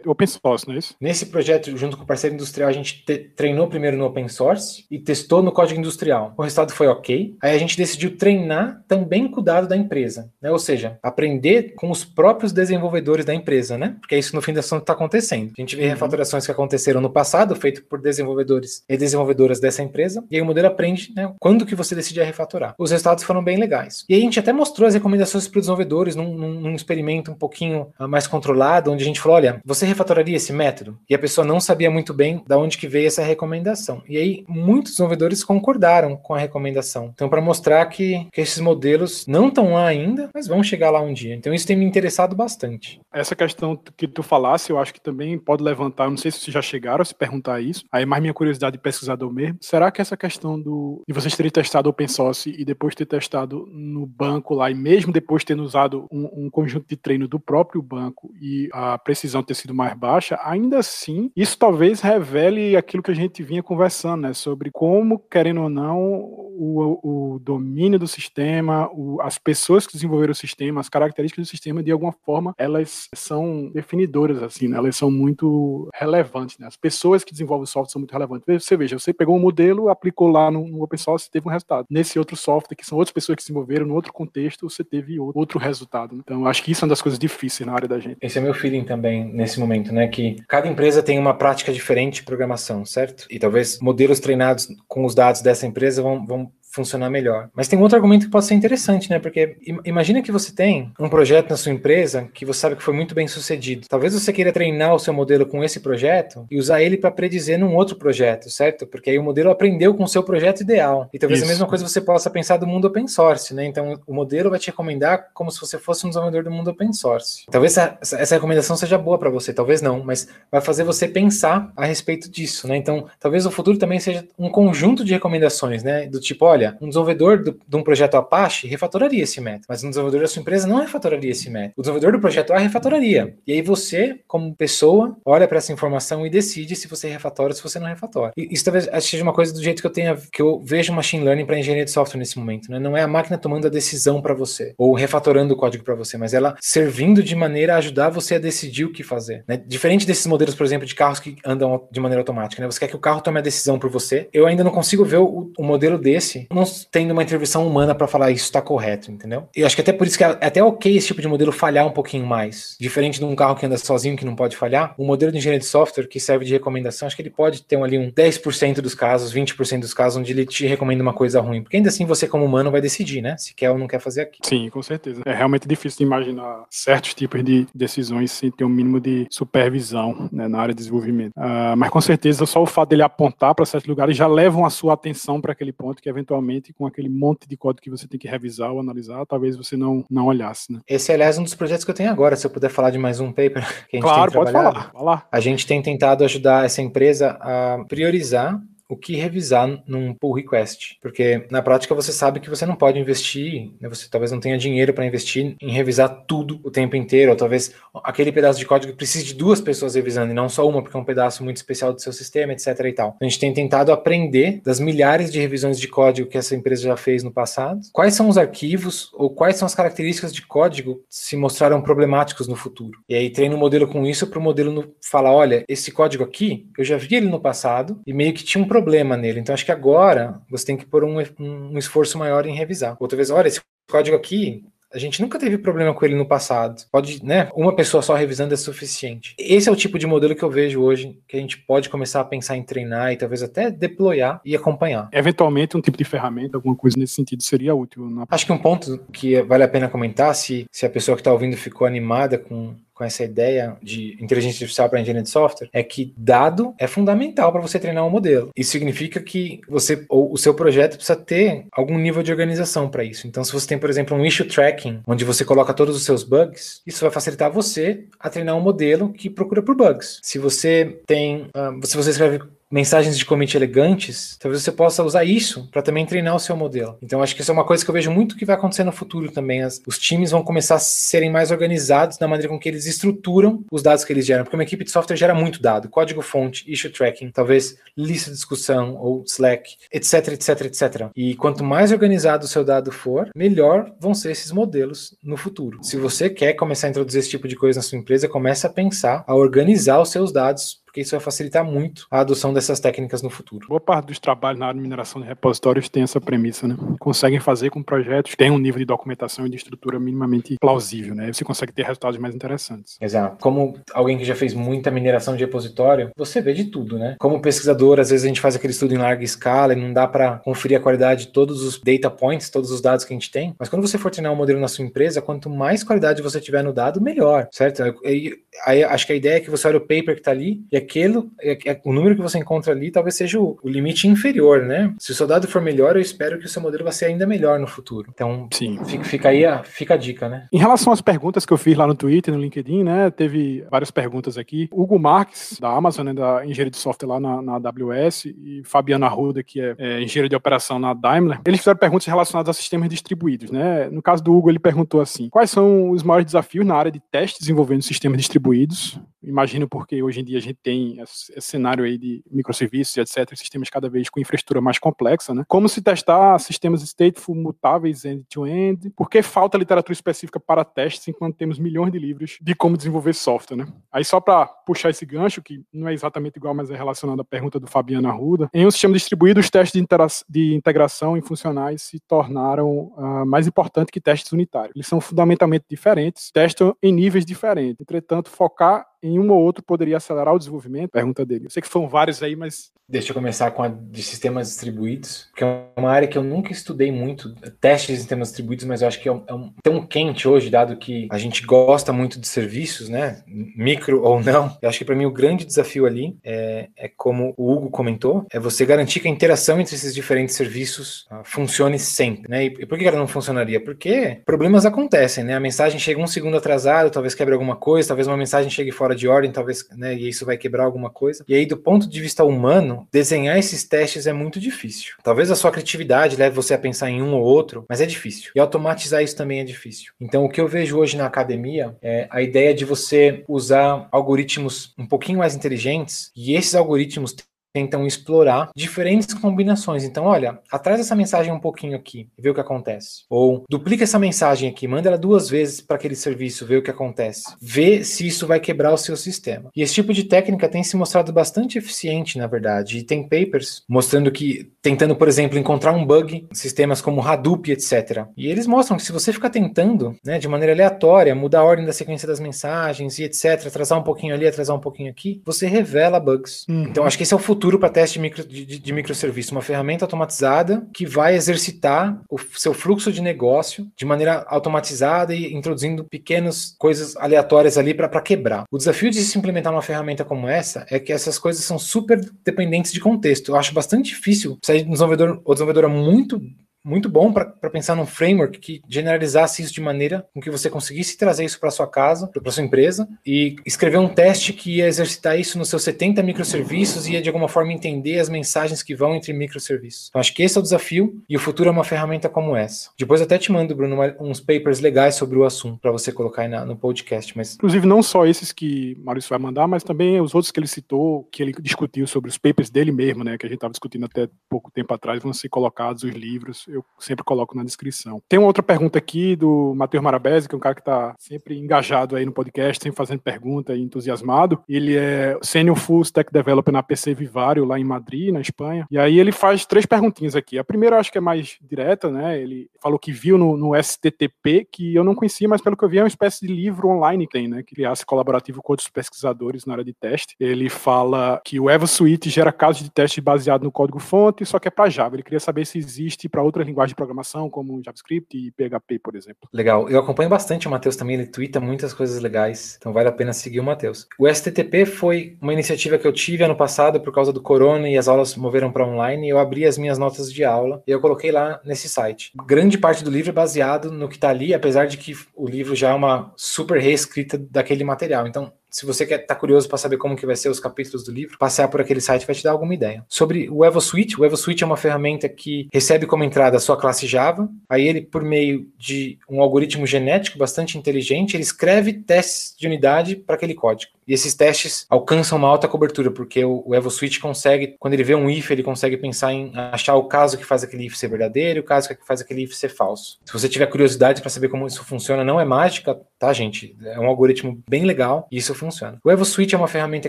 open source, não é isso? Nesse projeto, junto com o parceiro industrial, a gente treinou primeiro no open source e testou no código industrial. O resultado foi ok. Aí a gente decidiu treinar também com o dado da empresa, né? Ou seja, aprender com os próprios desenvolvedores da empresa, né? Porque é isso no fim das contas está acontecendo. A gente vê uhum. refatorações que aconteceram no passado, feito por desenvolvedores e desenvolvedoras dessa empresa, e aí o modelo aprende, né? Quando que você decide refatorar. Os resultados foram bem legais. E aí a gente até mostrou as recomendações para os desenvolvedores num, num, num experimento um pouquinho ah, mais controlado, onde a gente falou, olha, você refatoraria esse método? E a pessoa não sabia muito bem da onde que veio essa recomendação. E aí, muitos desenvolvedores concordaram com a recomendação. Então, para mostrar que, que esses modelos não estão lá ainda, mas vão chegar lá um dia. Então, isso tem me interessado bastante. Essa questão que tu falasse, eu acho que também pode levantar, não sei se vocês já chegaram a se perguntar isso, aí mais minha curiosidade de pesquisador mesmo. Será que essa questão do de vocês terem testado open source e depois ter testado no banco lá, e mesmo depois tendo usado um, um conjunto de treino do próprio banco e a precisão ter sido mais baixa, ainda assim, isso talvez revele aquilo que a gente vinha conversando, né? Sobre como, querendo ou não, o, o domínio do sistema, o, as pessoas que desenvolveram o sistema, as características do sistema, de alguma forma, elas são definidoras, assim, né? Elas são muito relevantes, né? As pessoas que desenvolvem o software são muito relevantes. Você veja, você pegou um modelo, aplicou lá no, no open source, teve um resultado. Nesse outro software, que são outras pessoas que desenvolveram, no outro contexto, você teve outro resultado. Né? Então, acho que isso é uma das coisas difíceis na área da gente. Esse é meu feeling também, nesse momento, né? Que cada empresa tem uma prática diferente de programação, certo? E talvez modelos treinados com os dados dessa empresa vão, vão funcionar melhor. Mas tem um outro argumento que pode ser interessante, né? Porque imagina que você tem um projeto na sua empresa que você sabe que foi muito bem sucedido. Talvez você queira treinar o seu modelo com esse projeto e usar ele para predizer num outro projeto, certo? Porque aí o modelo aprendeu com o seu projeto ideal. E talvez Isso. a mesma coisa você possa pensar do mundo open source, né? Então o modelo vai te recomendar como se você fosse um desenvolvedor do mundo open source. Talvez essa, essa recomendação seja boa para você, talvez não, mas vai fazer você pensar a respeito disso, né? Então talvez o futuro também seja um conjunto de recomendações, né? Do tipo, olha, olha, um desenvolvedor do, de um projeto Apache refatoraria esse método, mas um desenvolvedor da sua empresa não refatoraria esse método. O desenvolvedor do projeto A refatoraria. E aí você, como pessoa, olha para essa informação e decide se você refatora ou se você não refatora. E isso talvez seja uma coisa do jeito que eu tenho, que eu vejo machine learning para engenharia de software nesse momento, né? Não é a máquina tomando a decisão para você ou refatorando o código para você, mas ela servindo de maneira a ajudar você a decidir o que fazer. Né? Diferente desses modelos, por exemplo, de carros que andam de maneira automática, né? Você quer que o carro tome a decisão por você. Eu ainda não consigo ver o, o modelo desse não tendo uma intervenção humana para falar isso está correto, entendeu? E acho que até por isso que é até ok esse tipo de modelo falhar um pouquinho mais. Diferente de um carro que anda sozinho, que não pode falhar, o modelo de engenharia de software que serve de recomendação, acho que ele pode ter ali um 10% dos casos, 20% dos casos onde ele te recomenda uma coisa ruim. Porque ainda assim você, como humano, vai decidir, né? Se quer ou não quer fazer aquilo. Sim, com certeza. É realmente difícil de imaginar certos tipos de decisões sem ter um mínimo de supervisão né, na área de desenvolvimento. Uh, mas com certeza só o fato dele apontar para certos lugares já levam a sua atenção para aquele ponto que eventualmente com aquele monte de código que você tem que revisar ou analisar, talvez você não, não olhasse, né? Esse, aliás, é um dos projetos que eu tenho agora. Se eu puder falar de mais um paper que a gente claro, tem pode falar, falar. A gente tem tentado ajudar essa empresa a priorizar o que revisar num pull request, porque na prática você sabe que você não pode investir, né, você talvez não tenha dinheiro para investir em revisar tudo o tempo inteiro, ou talvez aquele pedaço de código precise de duas pessoas revisando e não só uma, porque é um pedaço muito especial do seu sistema, etc. e tal. A gente tem tentado aprender das milhares de revisões de código que essa empresa já fez no passado, quais são os arquivos ou quais são as características de código que se mostraram problemáticos no futuro. E aí treina o um modelo com isso para o modelo falar, olha, esse código aqui, eu já vi ele no passado e meio que tinha um problema nele. Então acho que agora você tem que pôr um, um esforço maior em revisar. Outra vez, olha, esse código aqui a gente nunca teve problema com ele no passado. Pode, né? Uma pessoa só revisando é suficiente. Esse é o tipo de modelo que eu vejo hoje que a gente pode começar a pensar em treinar e talvez até deployar e acompanhar. Eventualmente, um tipo de ferramenta, alguma coisa nesse sentido seria útil. Na... Acho que um ponto que vale a pena comentar, se, se a pessoa que está ouvindo ficou animada com com essa ideia de inteligência artificial para engenharia de software é que dado é fundamental para você treinar um modelo. Isso significa que você ou o seu projeto precisa ter algum nível de organização para isso. Então, se você tem, por exemplo, um issue tracking, onde você coloca todos os seus bugs, isso vai facilitar você a treinar um modelo que procura por bugs. Se você tem, uh, se você escreve mensagens de commit elegantes, talvez você possa usar isso para também treinar o seu modelo. Então, acho que isso é uma coisa que eu vejo muito que vai acontecer no futuro também. As, os times vão começar a serem mais organizados na maneira com que eles estruturam os dados que eles geram, porque uma equipe de software gera muito dado, código-fonte, issue tracking, talvez lista de discussão ou Slack, etc, etc, etc. E quanto mais organizado o seu dado for, melhor vão ser esses modelos no futuro. Se você quer começar a introduzir esse tipo de coisa na sua empresa, comece a pensar, a organizar os seus dados porque isso vai facilitar muito a adoção dessas técnicas no futuro. Boa parte dos trabalhos na área de mineração de repositórios tem essa premissa, né? Conseguem fazer com projetos que têm um nível de documentação e de estrutura minimamente plausível, né? Você consegue ter resultados mais interessantes. Exato. Como alguém que já fez muita mineração de repositório, você vê de tudo, né? Como pesquisador, às vezes a gente faz aquele estudo em larga escala e não dá para conferir a qualidade de todos os data points, todos os dados que a gente tem. Mas quando você for treinar um modelo na sua empresa, quanto mais qualidade você tiver no dado, melhor, certo? Aí, aí acho que a ideia é que você olha o paper que está ali e aquilo, é, é, o número que você encontra ali talvez seja o, o, limite inferior, né? Se o seu dado for melhor, eu espero que o seu modelo vai ser ainda melhor no futuro. Então, Sim. Fica, fica aí a, fica a dica, né? Em relação às perguntas que eu fiz lá no Twitter, no LinkedIn, né? Teve várias perguntas aqui. Hugo Marques, da Amazon, né, da engenharia de software lá na, na AWS, e Fabiana Arruda, que é, é engenheiro de operação na Daimler, eles fizeram perguntas relacionadas a sistemas distribuídos, né? No caso do Hugo, ele perguntou assim: quais são os maiores desafios na área de testes envolvendo sistemas distribuídos? Imagino porque hoje em dia a gente tem esse cenário aí de microserviços etc, sistemas cada vez com infraestrutura mais complexa, né? Como se testar sistemas stateful mutáveis end-to-end? Por que falta literatura específica para testes enquanto temos milhões de livros de como desenvolver software, né? Aí só para puxar esse gancho, que não é exatamente igual, mas é relacionado à pergunta do Fabiano Arruda, em um sistema distribuído, os testes de, de integração em funcionais se tornaram uh, mais importantes que testes unitários. Eles são fundamentalmente diferentes, testam em níveis diferentes. Entretanto, focar em um ou outro poderia acelerar o desenvolvimento? Pergunta dele. Eu sei que foram vários aí, mas. Deixa eu começar com a de sistemas distribuídos, que é uma área que eu nunca estudei muito, testes de sistemas distribuídos, mas eu acho que é, um, é um, tão quente hoje, dado que a gente gosta muito de serviços, né? Micro ou não. Eu acho que para mim o grande desafio ali é, é, como o Hugo comentou, é você garantir que a interação entre esses diferentes serviços uh, funcione sempre, né? E, e por que ela não funcionaria? Porque problemas acontecem, né? A mensagem chega um segundo atrasado, talvez quebre alguma coisa, talvez uma mensagem chegue fora fora de ordem, talvez, né, e isso vai quebrar alguma coisa. E aí, do ponto de vista humano, desenhar esses testes é muito difícil. Talvez a sua criatividade leve você a pensar em um ou outro, mas é difícil. E automatizar isso também é difícil. Então, o que eu vejo hoje na academia é a ideia de você usar algoritmos um pouquinho mais inteligentes e esses algoritmos tentam explorar diferentes combinações. Então, olha, atrás essa mensagem um pouquinho aqui e vê o que acontece. Ou duplica essa mensagem aqui, manda ela duas vezes para aquele serviço, vê o que acontece. Vê se isso vai quebrar o seu sistema. E esse tipo de técnica tem se mostrado bastante eficiente, na verdade. E tem papers mostrando que, tentando, por exemplo, encontrar um bug em sistemas como Hadoop, etc. E eles mostram que se você ficar tentando, né, de maneira aleatória, mudar a ordem da sequência das mensagens e etc., atrasar um pouquinho ali, atrasar um pouquinho aqui, você revela bugs. Uhum. Então, acho que esse é o futuro futuro para teste de, micro, de, de microserviço, uma ferramenta automatizada que vai exercitar o seu fluxo de negócio de maneira automatizada e introduzindo pequenas coisas aleatórias ali para quebrar. O desafio de se implementar uma ferramenta como essa é que essas coisas são super dependentes de contexto. Eu acho bastante difícil sair de um desenvolvedor ou desenvolvedora muito muito bom para pensar num framework que generalizasse isso de maneira com que você conseguisse trazer isso para sua casa, para sua empresa, e escrever um teste que ia exercitar isso nos seus 70 microserviços e ia de alguma forma entender as mensagens que vão entre microserviços. Então, acho que esse é o desafio e o futuro é uma ferramenta como essa. Depois até te mando, Bruno, uns papers legais sobre o assunto para você colocar aí na, no podcast. Mas... Inclusive, não só esses que Maurício vai mandar, mas também os outros que ele citou, que ele discutiu sobre os papers dele mesmo, né, que a gente estava discutindo até pouco tempo atrás, vão ser colocados os livros eu sempre coloco na descrição. Tem uma outra pergunta aqui do Matheus Marabese, que é um cara que está sempre engajado aí no podcast, sempre fazendo pergunta e entusiasmado. Ele é Senior Full Stack Developer na PC Vivário, lá em Madrid, na Espanha. E aí ele faz três perguntinhas aqui. A primeira eu acho que é mais direta, né? Ele falou que viu no, no STTP, que eu não conhecia, mas pelo que eu vi é uma espécie de livro online que tem, né? Que criasse colaborativo com outros pesquisadores na área de teste. Ele fala que o EvoSuite gera casos de teste baseado no código-fonte, só que é para Java. Ele queria saber se existe para outras linguagens de programação, como JavaScript e PHP, por exemplo. Legal. Eu acompanho bastante o Matheus também, ele twitta muitas coisas legais, então vale a pena seguir o Matheus. O STTP foi uma iniciativa que eu tive ano passado por causa do corona e as aulas moveram para online, e eu abri as minhas notas de aula e eu coloquei lá nesse site. Grande parte do livro é baseado no que está ali, apesar de que o livro já é uma super reescrita daquele material. Então, se você quer tá curioso para saber como que vai ser os capítulos do livro, passear por aquele site vai te dar alguma ideia. Sobre o EvoSuite, o EvoSuite é uma ferramenta que recebe como entrada a sua classe Java, aí ele, por meio de um algoritmo genético bastante inteligente, ele escreve testes de unidade para aquele código. E esses testes alcançam uma alta cobertura, porque o, o EvoSwitch consegue, quando ele vê um if, ele consegue pensar em achar o caso que faz aquele if ser verdadeiro e o caso que faz aquele if ser falso. Se você tiver curiosidade para saber como isso funciona, não é mágica, tá, gente? É um algoritmo bem legal e isso funciona. O EvoSwitch é uma ferramenta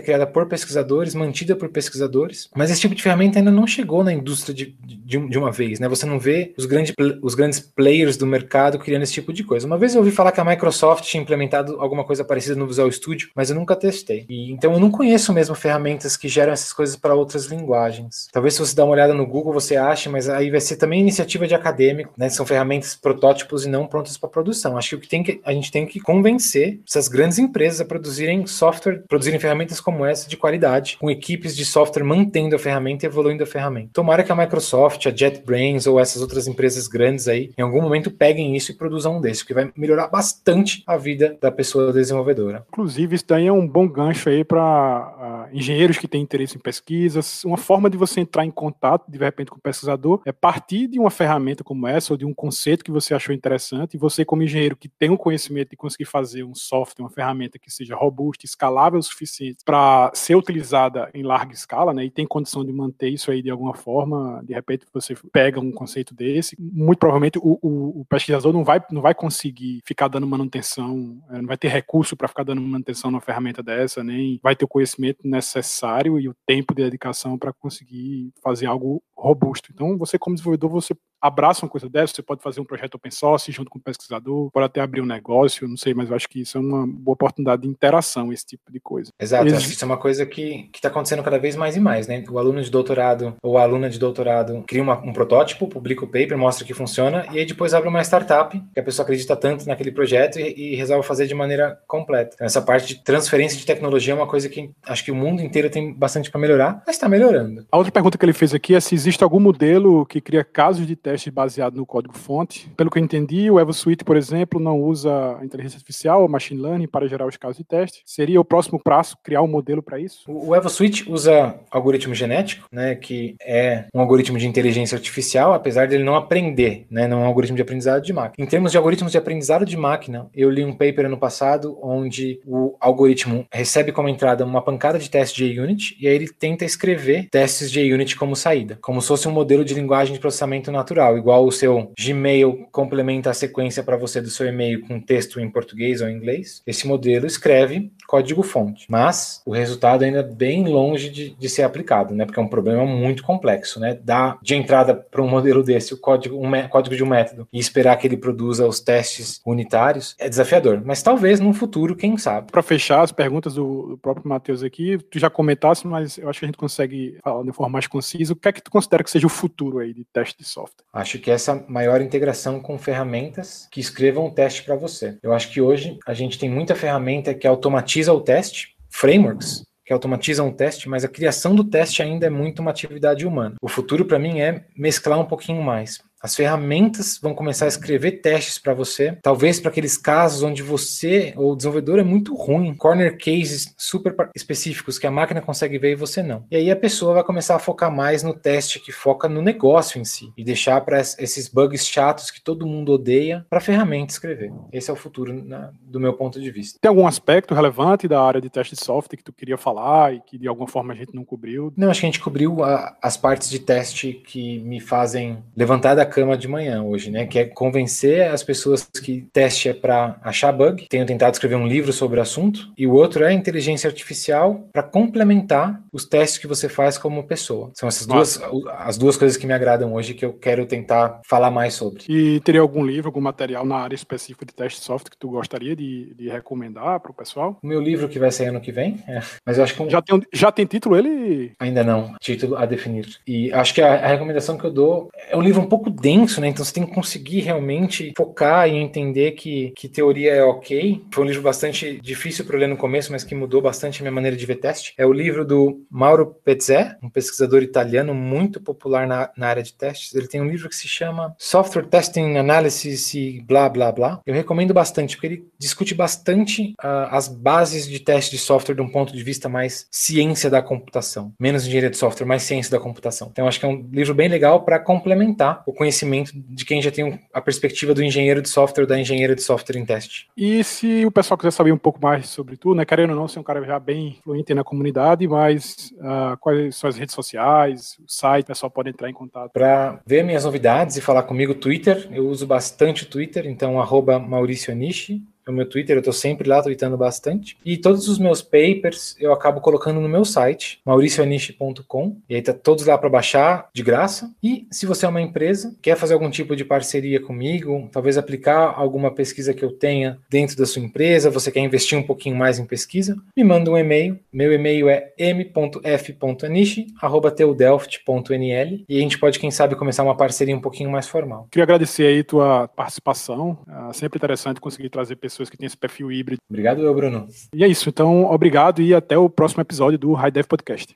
criada por pesquisadores, mantida por pesquisadores, mas esse tipo de ferramenta ainda não chegou na indústria de, de, de uma vez, né? Você não vê os, grande, os grandes players do mercado criando esse tipo de coisa. Uma vez eu ouvi falar que a Microsoft tinha implementado alguma coisa parecida no Visual Studio, mas eu nunca. E, então eu não conheço mesmo ferramentas que geram essas coisas para outras linguagens. Talvez se você dar uma olhada no Google você ache, mas aí vai ser também iniciativa de acadêmico, né? São ferramentas protótipos e não prontas para produção. Acho que o que, tem que a gente tem que convencer essas grandes empresas a produzirem software, produzirem ferramentas como essa de qualidade, com equipes de software mantendo a ferramenta e evoluindo a ferramenta. Tomara que a Microsoft, a JetBrains ou essas outras empresas grandes aí, em algum momento peguem isso e produzam um desses, porque vai melhorar bastante a vida da pessoa desenvolvedora. Inclusive, isso daí é um bom gancho aí para para engenheiros que têm interesse em pesquisas. Uma forma de você entrar em contato, de repente, com o pesquisador é partir de uma ferramenta como essa ou de um conceito que você achou interessante e você, como engenheiro que tem o conhecimento de conseguir fazer um software, uma ferramenta que seja robusta, escalável o suficiente para ser utilizada em larga escala, né, e tem condição de manter isso aí de alguma forma, de repente você pega um conceito desse, muito provavelmente o, o, o pesquisador não vai, não vai conseguir ficar dando manutenção, é, não vai ter recurso para ficar dando manutenção numa ferramenta dessa, nem vai ter o conhecimento necessário e o tempo de dedicação para conseguir fazer algo robusto. Então, você como desenvolvedor, você abraça uma coisa dessa, você pode fazer um projeto open source junto com o pesquisador, pode até abrir um negócio, não sei, mas eu acho que isso é uma boa oportunidade de interação, esse tipo de coisa. Exato, Ex acho que isso é uma coisa que está acontecendo cada vez mais e mais, né? O aluno de doutorado ou a aluna de doutorado cria uma, um protótipo, publica o paper, mostra que funciona, e aí depois abre uma startup, que a pessoa acredita tanto naquele projeto e, e resolve fazer de maneira completa. Então, essa parte de transferência de tecnologia é uma coisa que acho que o mundo inteiro tem bastante para melhorar, mas está melhorando. A outra pergunta que ele fez aqui é se existe algum modelo que cria casos de teste baseado no código-fonte. Pelo que eu entendi, o EvoSuite, por exemplo, não usa inteligência artificial ou machine learning para gerar os casos de teste. Seria o próximo passo criar um modelo para isso? O EvoSuite usa algoritmo genético, né, que é um algoritmo de inteligência artificial, apesar de ele não aprender, né, não é um algoritmo de aprendizado de máquina. Em termos de algoritmos de aprendizado de máquina, eu li um paper ano passado onde o algoritmo recebe como entrada uma pancada de testes de JUnit e aí ele tenta escrever testes de JUnit como saída, como se fosse um modelo de linguagem de processamento natural, igual o seu Gmail complementa a sequência para você do seu e-mail com texto em português ou em inglês. Esse modelo escreve código-fonte, mas o resultado ainda é bem longe de, de, ser aplicado, né? Porque é um problema muito complexo, né? Dar de entrada para um modelo desse o código, um código de um método e esperar que ele produza os testes unitários é desafiador. Mas talvez no futuro, quem sabe. Para fechar as perguntas do, do próprio Matheus aqui, tu já comentasse, mas eu acho que a gente consegue falar de forma mais concisa. O que é que tu considera que seja o futuro aí de teste de software? Acho que essa maior integração com ferramentas que escrevam o teste para você. Eu acho que hoje a gente tem muita ferramenta que automatiza o teste, frameworks que automatizam o teste, mas a criação do teste ainda é muito uma atividade humana. O futuro para mim é mesclar um pouquinho mais. As ferramentas vão começar a escrever testes para você, talvez para aqueles casos onde você ou o desenvolvedor é muito ruim, corner cases super específicos que a máquina consegue ver e você não. E aí a pessoa vai começar a focar mais no teste que foca no negócio em si e deixar para esses bugs chatos que todo mundo odeia para a ferramenta escrever. Esse é o futuro na, do meu ponto de vista. Tem algum aspecto relevante da área de teste de software que tu queria falar e que de alguma forma a gente não cobriu? Não, acho que a gente cobriu a, as partes de teste que me fazem levantar da cama de manhã hoje, né? Que é convencer as pessoas que teste é para achar bug. Tenho tentado escrever um livro sobre o assunto. E o outro é inteligência artificial para complementar os testes que você faz como pessoa. São essas duas as duas coisas que me agradam hoje que eu quero tentar falar mais sobre. E teria algum livro, algum material na área específica de teste de software que tu gostaria de, de recomendar para o pessoal? O meu livro que vai sair ano que vem, é. mas eu acho que um... já tem já tem título ele? Ainda não, título a definir. E acho que a, a recomendação que eu dou é um livro um pouco denso, né? Então você tem que conseguir realmente focar e entender que, que teoria é ok. Foi um livro bastante difícil para ler no começo, mas que mudou bastante a minha maneira de ver teste. É o livro do Mauro Pezzè, um pesquisador italiano muito popular na, na área de testes. Ele tem um livro que se chama Software Testing Analysis e blá blá blá. Eu recomendo bastante, porque ele discute bastante uh, as bases de teste de software de um ponto de vista mais ciência da computação. Menos engenharia de software, mais ciência da computação. Então, acho que é um livro bem legal para complementar o conhecimento de quem já tem a perspectiva do engenheiro de software ou da engenheira de software em teste. E se o pessoal quiser saber um pouco mais sobre tu, né, querendo ou não, ser um cara já bem fluente na comunidade, mas uh, quais são as redes sociais, o site, o pessoal pode entrar em contato? Para ver minhas novidades e falar comigo, Twitter, eu uso bastante o Twitter, então arroba Maurício Anishi, no meu Twitter, eu estou sempre lá tweetando bastante. E todos os meus papers eu acabo colocando no meu site, mauricioaniche.com, e aí tá todos lá para baixar de graça. E se você é uma empresa, quer fazer algum tipo de parceria comigo, talvez aplicar alguma pesquisa que eu tenha dentro da sua empresa, você quer investir um pouquinho mais em pesquisa, me manda um e-mail. Meu e-mail é m.f.aniche@teudelft.nl e a gente pode, quem sabe, começar uma parceria um pouquinho mais formal. Queria agradecer aí tua participação. É sempre interessante conseguir trazer pessoas pessoas que têm esse perfil híbrido. Obrigado, Bruno. E é isso. Então, obrigado e até o próximo episódio do High Dev Podcast.